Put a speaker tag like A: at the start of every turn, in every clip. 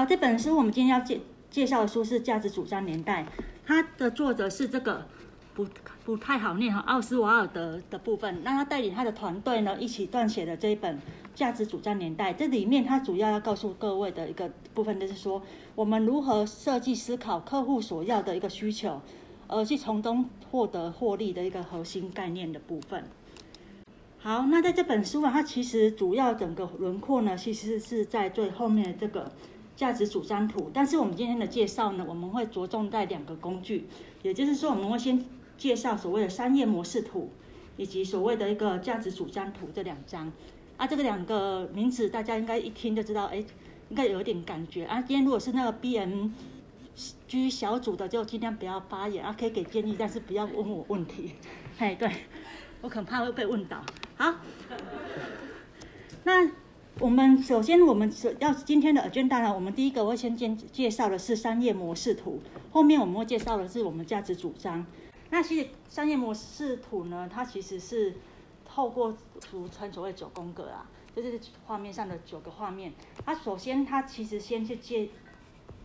A: 好，这本书我们今天要介介绍的书是《价值主张年代》，它的作者是这个不不太好念哈，奥斯瓦尔德的部分。那他带领他的团队呢，一起撰写的这一本《价值主张年代》，这里面他主要要告诉各位的一个部分，就是说我们如何设计思考客户所要的一个需求，而去从中获得获利的一个核心概念的部分。好，那在这本书啊，它其实主要整个轮廓呢，其实是在最后面这个价值主张图。但是我们今天的介绍呢，我们会着重在两个工具，也就是说，我们会先介绍所谓的商业模式图，以及所谓的一个价值主张图这两张。啊，这个两个名词大家应该一听就知道，哎，应该有点感觉啊。今天如果是那个 BMG 小组的，就尽量不要发言啊，可以给建议，但是不要问我问题。嘿，对。我恐怕会被问倒。好，那我们首先我们要今天的 agenda 呢，我们第一个会先介介绍的是商业模式图，后面我们会介绍的是我们价值主张。那其实商业模式图呢，它其实是透过俗称所谓九宫格啊，就是画面上的九个画面。它首先它其实先去介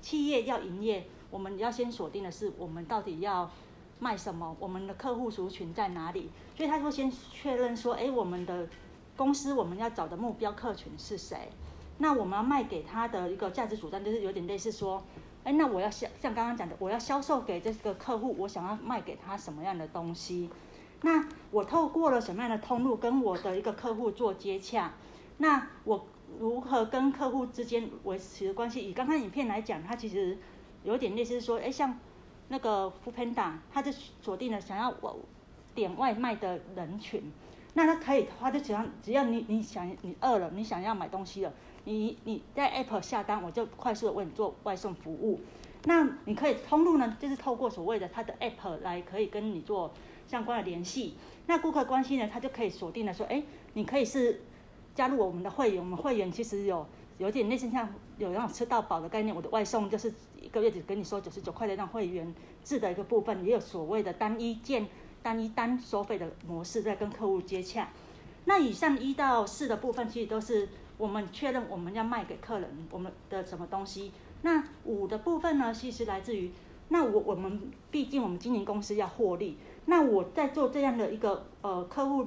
A: 企业要营业，我们要先锁定的是我们到底要。卖什么？我们的客户族群在哪里？所以他会先确认说，哎，我们的公司我们要找的目标客群是谁？那我们要卖给他的一个价值主张，就是有点类似说，哎，那我要像像刚刚讲的，我要销售给这个客户，我想要卖给他什么样的东西？那我透过了什么样的通路跟我的一个客户做接洽？那我如何跟客户之间维持关系？以刚刚影片来讲，它其实有点类似说，哎，像。那个 foodpanda，他就锁定了想要我点外卖的人群，那他可以，他就只要只要你你想你饿了，你想要买东西了，你你在 app 下单，我就快速的为你做外送服务。那你可以通路呢，就是透过所谓的他的 app 来可以跟你做相关的联系。那顾客关系呢，他就可以锁定了说，哎，你可以是加入我们的会员，我们会员其实有有点类似像有那种吃到饱的概念，我的外送就是。一个月只跟你收九十九块的那会员制的一个部分，也有所谓的单一件、单一单收费的模式在跟客户接洽。那以上一到四的部分，其实都是我们确认我们要卖给客人我们的什么东西。那五的部分呢，其实来自于那我我们毕竟我们经营公司要获利，那我在做这样的一个呃客户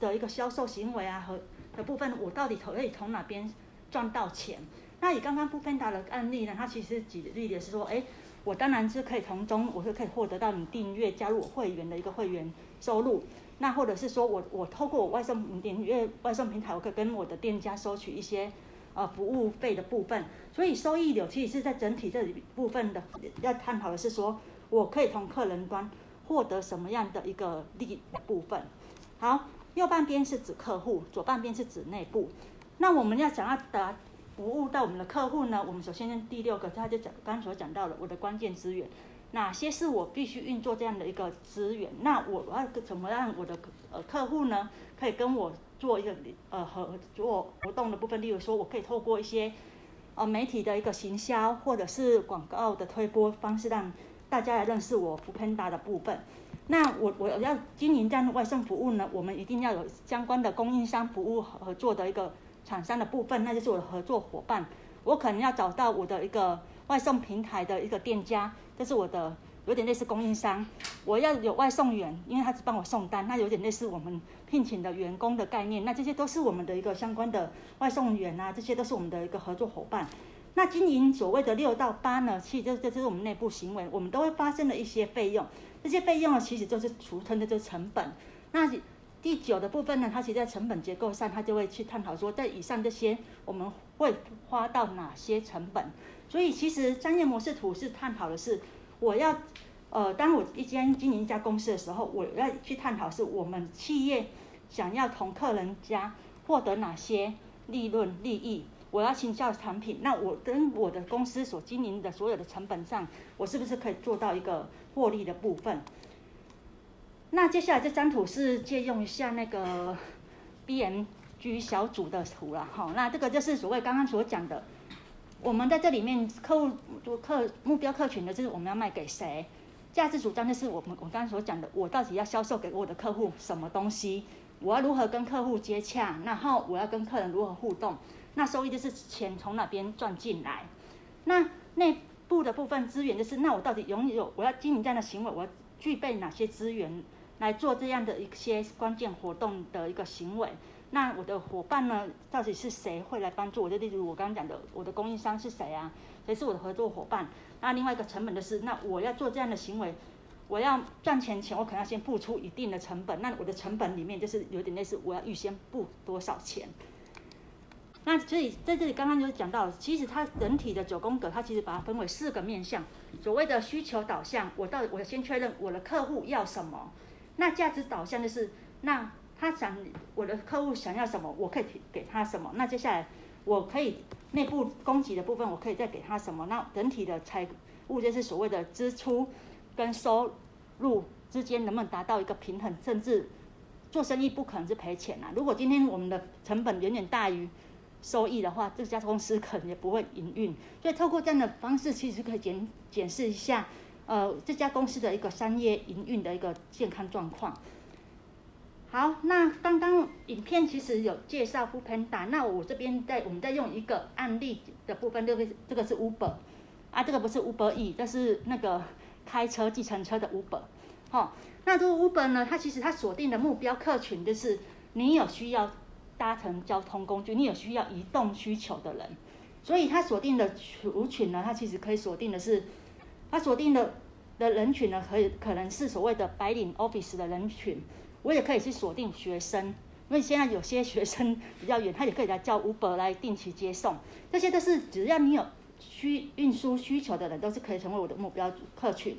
A: 的一个销售行为啊和的部分，我到底可以从哪边赚到钱？那以刚刚 foodpanda 的案例呢，它其实举例的是说，哎，我当然是可以从中，我是可以获得到你订阅加入我会员的一个会员收入。那或者是说我我透过我外送订阅外送平台，我可以跟我的店家收取一些呃服务费的部分。所以收益流其实是在整体这里部分的要探讨的是说，我可以从客人端获得什么样的一个利部分。好，右半边是指客户，左半边是指内部。那我们要想要达。服务到我们的客户呢，我们首先第六个，他就讲刚所讲到了我的关键资源，哪些是我必须运作这样的一个资源？那我要怎么让我的呃客户呢，可以跟我做一个呃合作活动的部分？例如说，我可以透过一些呃媒体的一个行销，或者是广告的推播方式，让大家来认识我 foodpanda 的部分。那我我要经营这样的外送服务呢，我们一定要有相关的供应商服务合作的一个。厂商的部分，那就是我的合作伙伴。我可能要找到我的一个外送平台的一个店家，这是我的有点类似供应商。我要有外送员，因为他只帮我送单，那有点类似我们聘请的员工的概念。那这些都是我们的一个相关的外送员啊，这些都是我们的一个合作伙伴。那经营所谓的六到八呢，其实这这就是我们内部行为，我们都会发生的一些费用。这些费用呢，其实就是俗称的这成本。那第九的部分呢，它其实在成本结构上，它就会去探讨说，在以上这些我们会花到哪些成本。所以其实商业模式图是探讨的是，我要，呃，当我一间经营一家公司的时候，我要去探讨是我们企业想要从客人家获得哪些利润利益。我要行销产品，那我跟我的公司所经营的所有的成本上，我是不是可以做到一个获利的部分？那接下来这张图是借用一下那个 BMG 小组的图了哈。那这个就是所谓刚刚所讲的，我们在这里面客户客目标客群的就是我们要卖给谁，价值主张就是我们我刚刚所讲的，我到底要销售给我的客户什么东西，我要如何跟客户接洽，然后我要跟客人如何互动，那收益就是钱从哪边赚进来。那内部的部分资源就是，那我到底拥有我要经营这样的行为，我要具备哪些资源来做这样的一些关键活动的一个行为？那我的伙伴呢，到底是谁会来帮助我？就例如我刚刚讲的，我的供应商是谁啊？谁是我的合作伙伴？那另外一个成本就是，那我要做这样的行为，我要赚钱前，我可能要先付出一定的成本。那我的成本里面就是有点类似，我要预先付多少钱？那所以在这里刚刚就讲到，其实它整体的九宫格，它其实把它分为四个面向。所谓的需求导向，我到底我先确认我的客户要什么。那价值导向就是，那他想我的客户想要什么，我可以给他什么。那接下来我可以内部供给的部分，我可以再给他什么？那整体的财务就是所谓的支出跟收入之间能不能达到一个平衡？甚至做生意不可能是赔钱啊。如果今天我们的成本远远大于收益的话，这家公司可能也不会营运。所以透过这样的方式，其实可以检检视一下，呃，这家公司的一个商业营运的一个健康状况。好，那刚刚影片其实有介绍富平达那我这边在我们再用一个案例的部分，这个这个是 Uber，啊，这个不是 Uber E，这是那个开车计程车的 Uber。好，那这个 Uber 呢，它其实它锁定的目标客群就是你有需要。搭乘交通工具，你有需要移动需求的人，所以它锁定的族群呢，它其实可以锁定的是，他锁定的的人群呢，可以可能是所谓的白领 office 的人群，我也可以去锁定学生，因为现在有些学生比较远，他也可以来叫 Uber 来定期接送，这些都是只要你有需运输需求的人，都是可以成为我的目标客群，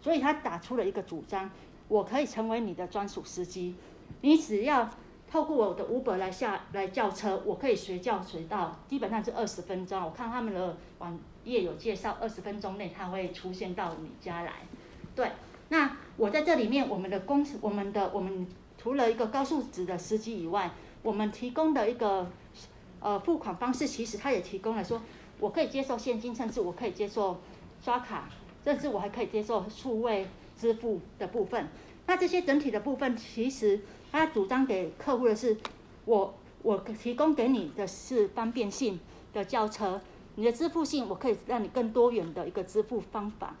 A: 所以他打出了一个主张，我可以成为你的专属司机，你只要。透过我的 Uber 来下来叫车，我可以随叫随到，基本上是二十分钟。我看他们的网页有介绍，二十分钟内他会出现到你家来。对，那我在这里面，我们的公司，我们的我们除了一个高素质的司机以外，我们提供的一个呃付款方式，其实他也提供了说，我可以接受现金，甚至我可以接受刷卡，甚至我还可以接受数位支付的部分。那这些整体的部分，其实。他主张给客户的是，我我提供给你的是方便性的轿车，你的支付性我可以让你更多元的一个支付方法。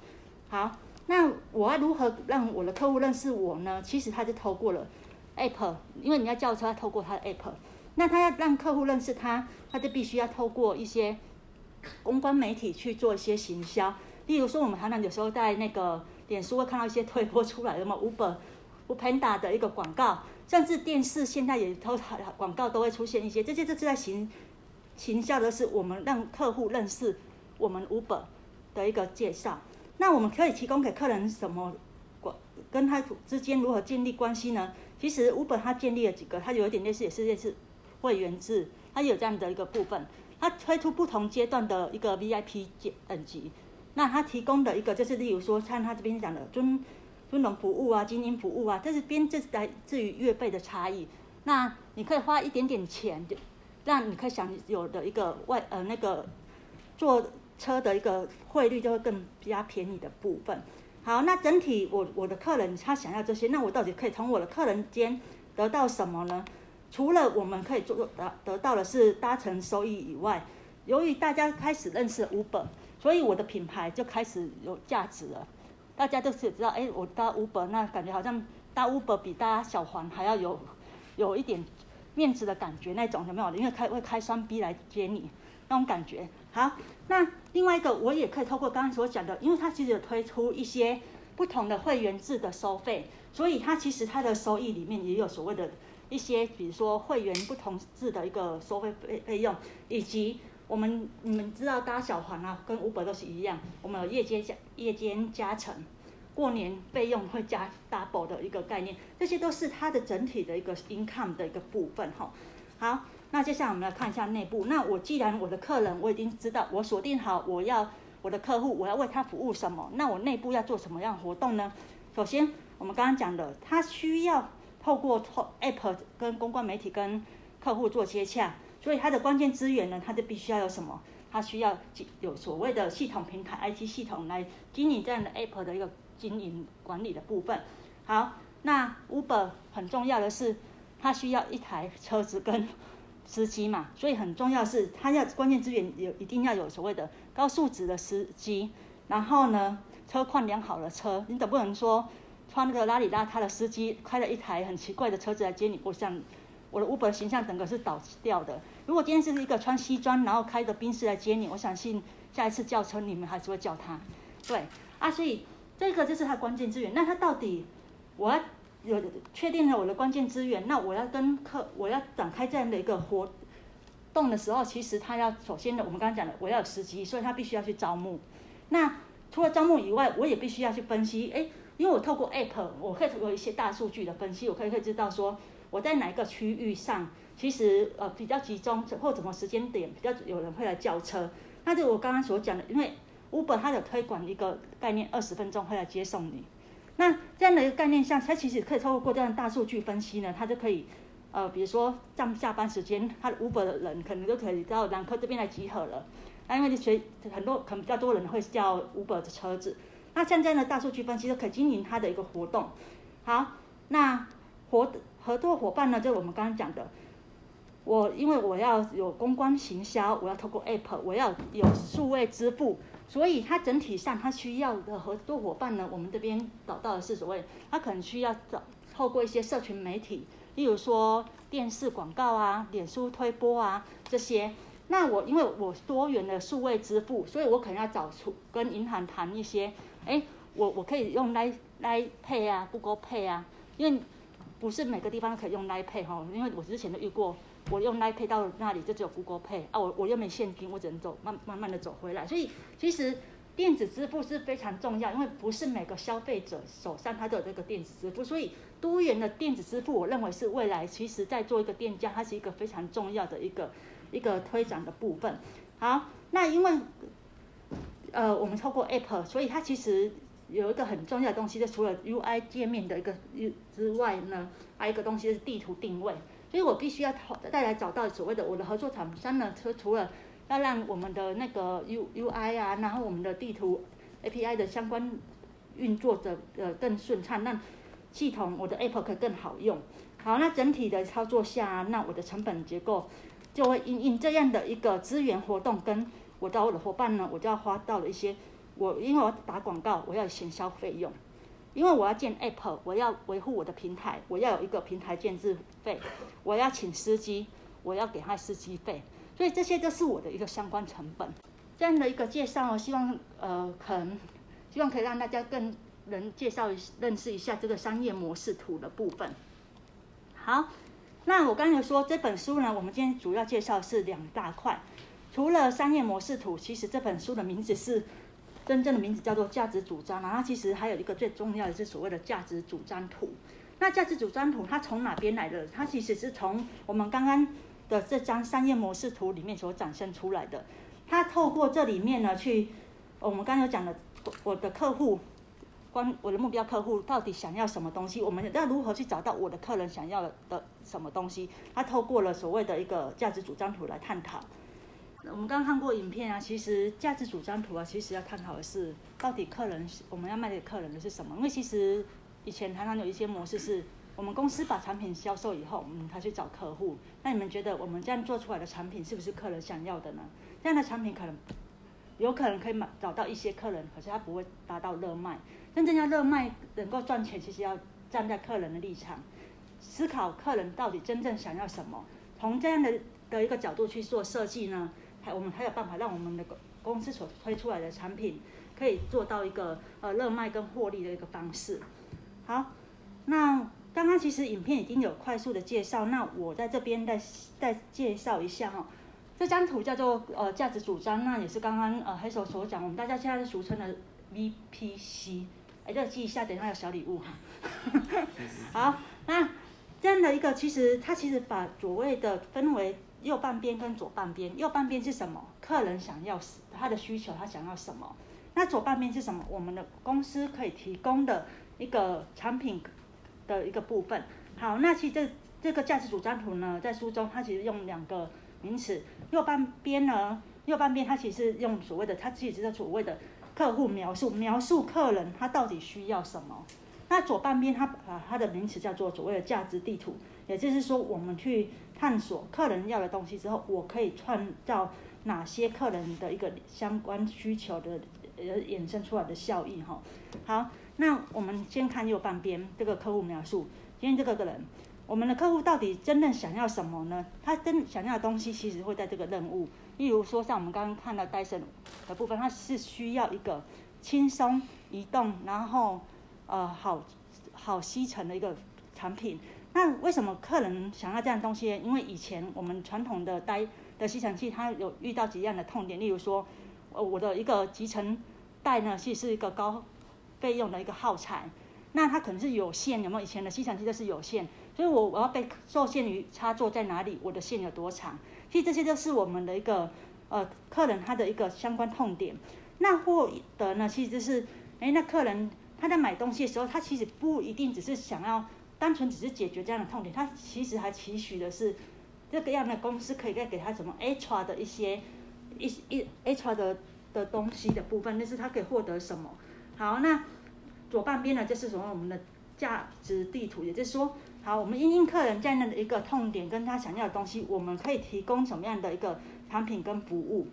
A: 好，那我要如何让我的客户认识我呢？其实他就透过了 App，因为你要叫车，透过他的 App。那他要让客户认识他，他就必须要透过一些公关媒体去做一些行销。例如说，我们常常有时候在那个脸书会看到一些推播出来的嘛，Uber、Foodpanda 的一个广告。甚至电视现在也都广告都会出现一些，这些这是在行行销的是我们让客户认识我们 Uber 的一个介绍。那我们可以提供给客人什么关跟他之间如何建立关系呢？其实 Uber 它建立了几个，它有一点类似也是类似会员制，它有这样的一个部分。它推出不同阶段的一个 VIP 等级。那它提供的一个就是例如说，像他这边讲的尊。尊荣服务啊，精英服务啊，这是边这是来自于月费的差异。那你可以花一点点钱，就让你可以享有的一个外呃那个坐车的一个汇率就会更加便宜的部分。好，那整体我我的客人他想要这些，那我到底可以从我的客人间得到什么呢？除了我们可以做得得到的是搭乘收益以外，由于大家开始认识 Uber，所以我的品牌就开始有价值了。大家都是知道，哎，我搭 Uber，那感觉好像搭 Uber 比搭小黄还要有有一点面子的感觉，那种有没有？因为开会开双 B 来接你，那种感觉。好，那另外一个我也可以透过刚刚所讲的，因为它其实有推出一些不同的会员制的收费，所以它其实它的收益里面也有所谓的一些，比如说会员不同制的一个收费费费用，以及。我们你们知道搭小黄啊，跟 Uber 都是一样，我们有夜间加夜间加成，过年费用会加 double 的一个概念，这些都是它的整体的一个 income 的一个部分哈。好，那接下来我们来看一下内部。那我既然我的客人我已经知道，我锁定好我要我的客户，我要为他服务什么，那我内部要做什么样的活动呢？首先，我们刚刚讲的，他需要透过 app 跟公关媒体跟客户做接洽。所以它的关键资源呢，它就必须要有什么？它需要有所谓的系统平台 IT 系统来经营这样的 App 的一个经营管理的部分。好，那 Uber 很重要的是，它需要一台车子跟司机嘛，所以很重要是它要关键资源有一定要有所谓的高素质的司机，然后呢，车况良好的车，你总不能说穿那个邋里邋遢的司机开了一台很奇怪的车子来接你，我想我的 Uber 形象整个是倒掉的。如果今天是一个穿西装然后开着宾士来接你，我相信下一次叫车你们还是会叫他。对啊，所以这个就是它的关键资源。那它到底我要？有确定了我的关键资源，那我要跟客，我要展开这样的一个活动的时候，其实他要首先的，我们刚刚讲的，我要有司机，所以他必须要去招募。那除了招募以外，我也必须要去分析，哎，因为我透过 App，我可以有一些大数据的分析，我可以可以知道说我在哪一个区域上，其实呃比较集中，或什么时间点比较有人会来叫车。那就我刚刚所讲的，因为 Uber 它有推广一个概念，二十分钟会来接送你。那这样的一个概念下，它其实可以透过这样大数据分析呢，它就可以，呃，比如说上下班时间，它的 Uber 的人可能都可以到兰科这边来集合了。那因为这些很多可能比较多人会叫 Uber 的车子，那像这样的大数据分析就可以经营它的一个活动。好，那活合作伙伴呢，就是我们刚刚讲的，我因为我要有公关行销，我要透过 App，我要有数位支付。所以它整体上，它需要的合作伙伴呢，我们这边找到的是所谓，它可能需要找透过一些社群媒体，例如说电视广告啊、脸书推播啊这些。那我因为我多元的数位支付，所以我可能要找出跟银行谈一些，哎，我我可以用 Line Line Pay 啊、Google Pay 啊，因为不是每个地方都可以用 Line Pay 哈，因为我之前都遇过。我用 Line Pay 到那里就只有 Google Pay 啊，我我又没现金，我只能走慢慢慢的走回来。所以其实电子支付是非常重要，因为不是每个消费者手上他都有这个电子支付，所以多元的电子支付，我认为是未来其实在做一个店家，它是一个非常重要的一个一个推展的部分。好，那因为呃我们透过 App，所以它其实有一个很重要的东西，就除了 UI 界面的一个之外呢，还有一个东西是地图定位。所以我必须要带来找到所谓的我的合作厂商呢，除除了要让我们的那个 U UI 啊，然后我们的地图 API 的相关运作的呃更顺畅，让系统我的 App 可以更好用。好，那整体的操作下，那我的成本结构就会因应这样的一个资源活动，跟我找我的伙伴呢，我就要花到了一些我因为我打广告，我要行销费用。因为我要建 App，我要维护我的平台，我要有一个平台建置费，我要请司机，我要给他司机费，所以这些都是我的一个相关成本。这样的一个介绍，希望呃可能希望可以让大家更能介绍认识一下这个商业模式图的部分。好，那我刚才说这本书呢，我们今天主要介绍是两大块，除了商业模式图，其实这本书的名字是。真正的名字叫做价值主张，然后其实还有一个最重要的是所谓的价值主张图。那价值主张图它从哪边来的？它其实是从我们刚刚的这张商业模式图里面所展现出来的。它透过这里面呢，去我们刚刚有讲的，我的客户，关我的目标客户到底想要什么东西？我们要如何去找到我的客人想要的什么东西？它透过了所谓的一个价值主张图来探讨。我们刚看过影片啊，其实价值主张图啊，其实要探讨的是到底客人我们要卖给客人的是什么？因为其实以前常常有一些模式是，我们公司把产品销售以后，嗯，他去找客户。那你们觉得我们这样做出来的产品是不是客人想要的呢？这样的产品可能有可能可以买找到一些客人，可是他不会达到热卖。真正要热卖能够赚钱，其实要站在客人的立场，思考客人到底真正想要什么，从这样的的一个角度去做设计呢？还我们还有办法让我们的公公司所推出来的产品可以做到一个呃热卖跟获利的一个方式。好，那刚刚其实影片已经有快速的介绍，那我在这边再再介绍一下哈。这张图叫做呃价值主张，那也是刚刚呃黑手所讲，我们大家现在是俗称的 VPC，哎，这个记一下，等一下有小礼物哈。好，那这样的一个其实它其实把所谓的分为。右半边跟左半边，右半边是什么？客人想要他的需求，他想要什么？那左半边是什么？我们的公司可以提供的一个产品的一个部分。好，那其实这这个价值主张图呢，在书中它其实用两个名词。右半边呢，右半边它其实用所谓的，它其实是所谓的客户描述，描述客人他到底需要什么。那左半边它把它的名词叫做所谓的价值地图。也就是说，我们去探索客人要的东西之后，我可以创造哪些客人的一个相关需求的呃衍生出来的效益哈。好，那我们先看右半边这个客户描述，今天这个个人。我们的客户到底真正想要什么呢？他真想要的东西其实会在这个任务，例如说像我们刚刚看到戴森的部分，它是需要一个轻松移动，然后呃好好吸尘的一个产品。那为什么客人想要这样的东西？因为以前我们传统的戴的吸尘器，它有遇到几样的痛点，例如说，呃我的一个集成袋呢，其实是一个高费用的一个耗材，那它可能是有线，有没有？以前的吸尘器都是有线。所以我我要被受限于插座在哪里，我的线有多长，其实这些都是我们的一个呃客人他的一个相关痛点。那获得呢，其实就是，哎，那客人他在买东西的时候，他其实不一定只是想要单纯只是解决这样的痛点，他其实还期许的是这个样的公司可以再给他什么 extra 的一些一一 extra 的的东西的部分，那是他可以获得什么。好，那左半边呢，就是什么我们的价值地图，也就是说。好，我们因应客人这样的一个痛点跟他想要的东西，我们可以提供什么样的一个产品跟服务？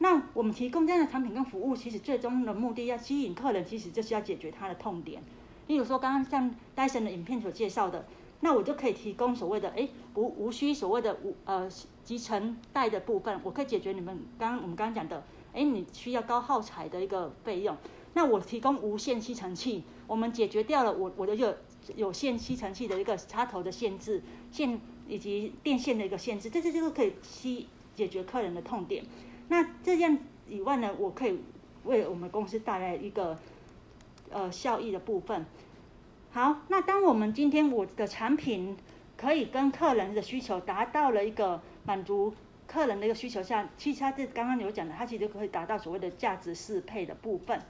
A: 那我们提供这样的产品跟服务，其实最终的目的要吸引客人，其实就是要解决他的痛点。例如说，刚刚像戴森的影片所介绍的，那我就可以提供所谓的诶无无需所谓的无呃集成带的部分，我可以解决你们刚刚我们刚刚讲的，诶你需要高耗材的一个费用。那我提供无线吸尘器，我们解决掉了我我的有。有线吸尘器的一个插头的限制，线以及电线的一个限制，这些就是可以吸解决客人的痛点。那这样以外呢，我可以为我们公司带来一个呃效益的部分。好，那当我们今天我的产品可以跟客人的需求达到了一个满足客人的一个需求下，其实它这刚刚有讲的，它其实可以达到所谓的价值适配的部分。